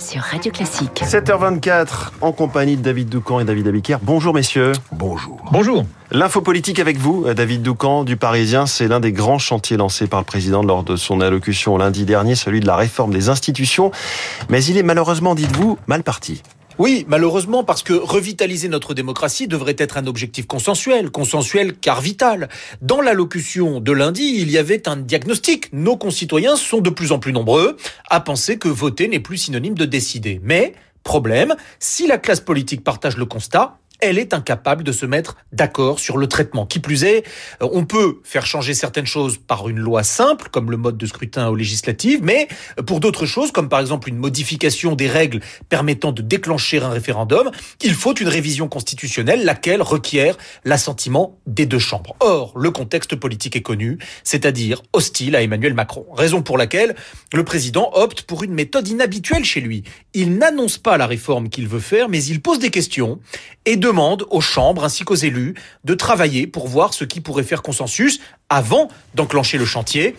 sur Radio Classique. 7h24, en compagnie de David Doucan et David Abiker. Bonjour messieurs. Bonjour. Bonjour. L'info politique avec vous, David Doucan du Parisien. C'est l'un des grands chantiers lancés par le président lors de son allocution lundi dernier, celui de la réforme des institutions. Mais il est malheureusement, dites-vous, mal parti. Oui, malheureusement, parce que revitaliser notre démocratie devrait être un objectif consensuel, consensuel car vital. Dans l'allocution de lundi, il y avait un diagnostic. Nos concitoyens sont de plus en plus nombreux à penser que voter n'est plus synonyme de décider. Mais, problème, si la classe politique partage le constat, elle est incapable de se mettre d'accord sur le traitement. Qui plus est, euh, on peut faire changer certaines choses par une loi simple, comme le mode de scrutin aux législatives, mais pour d'autres choses, comme par exemple une modification des règles permettant de déclencher un référendum, il faut une révision constitutionnelle, laquelle requiert l'assentiment des deux chambres. Or, le contexte politique est connu, c'est-à-dire hostile à Emmanuel Macron. Raison pour laquelle le président opte pour une méthode inhabituelle chez lui. Il n'annonce pas la réforme qu'il veut faire, mais il pose des questions et demande aux chambres ainsi qu'aux élus de travailler pour voir ce qui pourrait faire consensus avant d'enclencher le chantier,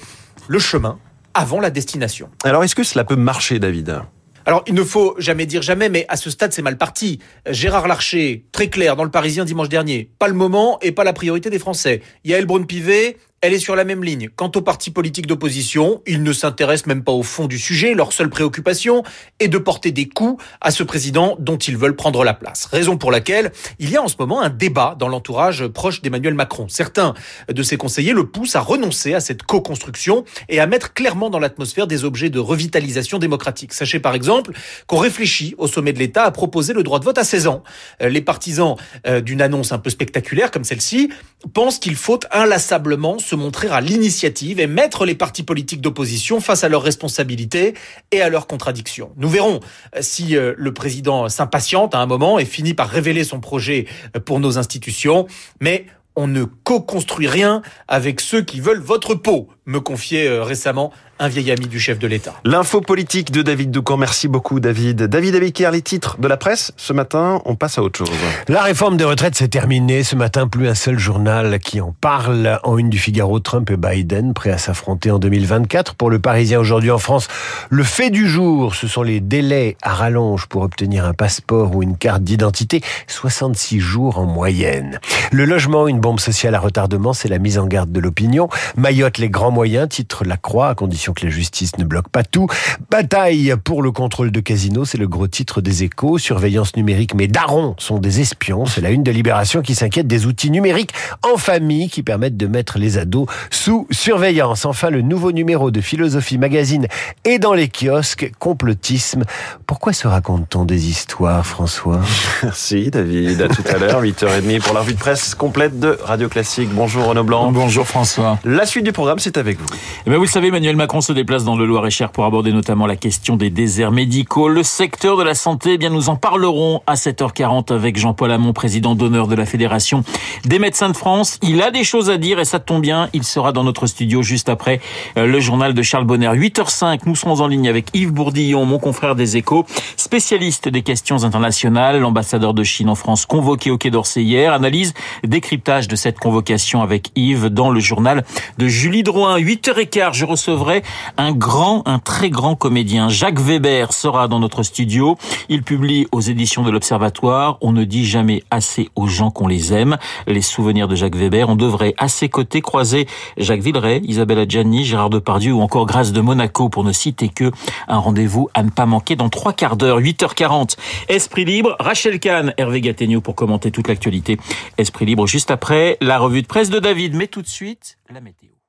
le chemin avant la destination. Alors est-ce que cela peut marcher, David? Alors, il ne faut jamais dire jamais, mais à ce stade, c'est mal parti. Gérard Larcher, très clair dans le Parisien dimanche dernier, pas le moment et pas la priorité des Français. Yael Braun-Pivet, elle est sur la même ligne. Quant aux partis politiques d'opposition, ils ne s'intéressent même pas au fond du sujet. Leur seule préoccupation est de porter des coups à ce président dont ils veulent prendre la place. Raison pour laquelle il y a en ce moment un débat dans l'entourage proche d'Emmanuel Macron. Certains de ses conseillers le poussent à renoncer à cette co-construction et à mettre clairement dans l'atmosphère des objets de revitalisation démocratique. Sachez par exemple qu'on réfléchit au sommet de l'État à proposer le droit de vote à 16 ans. Euh, les partisans euh, d'une annonce un peu spectaculaire comme celle-ci pensent qu'il faut inlassablement se montrer à l'initiative et mettre les partis politiques d'opposition face à leurs responsabilités et à leurs contradictions. Nous verrons euh, si euh, le président s'impatiente à un moment et finit par révéler son projet euh, pour nos institutions, mais on ne co-construit rien avec ceux qui veulent votre peau, me confiait récemment un vieil ami du chef de l'État. L'info politique de David Doucan. Merci beaucoup, David. David Abiker, les titres de la presse. Ce matin, on passe à autre chose. La réforme des retraites s'est terminée. Ce matin, plus un seul journal qui en parle. En une du Figaro, Trump et Biden, prêts à s'affronter en 2024. Pour le Parisien aujourd'hui en France, le fait du jour, ce sont les délais à rallonge pour obtenir un passeport ou une carte d'identité. 66 jours en moyenne. Le logement, une bombe sociale à retardement, c'est la mise en garde de l'opinion. Mayotte, les grands moyens, titre La Croix, à condition que la justice ne bloque pas tout. Bataille pour le contrôle de Casino, c'est le gros titre des échos. Surveillance numérique, mais darons sont des espions. C'est la une de Libération qui s'inquiète des outils numériques en famille qui permettent de mettre les ados sous surveillance. Enfin, le nouveau numéro de Philosophie Magazine et dans les kiosques, complotisme. Pourquoi se raconte-t-on des histoires, François? Merci David. À tout à l'heure, 8h30 pour la revue de presse complète de Radio Classique. Bonjour Renaud Blanc. Bonjour François. La suite du programme, c'est avec vous. Eh bien, vous le savez, Emmanuel Macron se déplace dans le Loir-et-Cher pour aborder notamment la question des déserts médicaux. Le secteur de la santé, eh bien nous en parlerons à 7h40 avec Jean-Paul Hamon, président d'honneur de la Fédération des médecins de France. Il a des choses à dire et ça tombe bien, il sera dans notre studio juste après euh, le journal de Charles Bonner. 8h05, nous serons en ligne avec Yves Bourdillon, mon confrère des échos, spécialiste des questions internationales, l'ambassadeur de Chine en France convoqué au Quai d'Orsay hier. Analyse, décryptage de cette convocation avec Yves dans le journal de Julie Drouin. 8h15, je recevrai un grand, un très grand comédien. Jacques Weber sera dans notre studio. Il publie aux éditions de l'Observatoire On ne dit jamais assez aux gens qu'on les aime. Les souvenirs de Jacques Weber. On devrait à ses côtés croiser Jacques Villeray, Isabelle Adjani, Gérard Depardieu ou encore Grâce de Monaco pour ne citer que un rendez-vous à ne pas manquer dans trois quarts d'heure, 8h40. Esprit libre, Rachel Kahn, Hervé Gattegno pour commenter toute l'actualité. Esprit libre juste après la revue de presse de David. Mais tout de suite, la météo.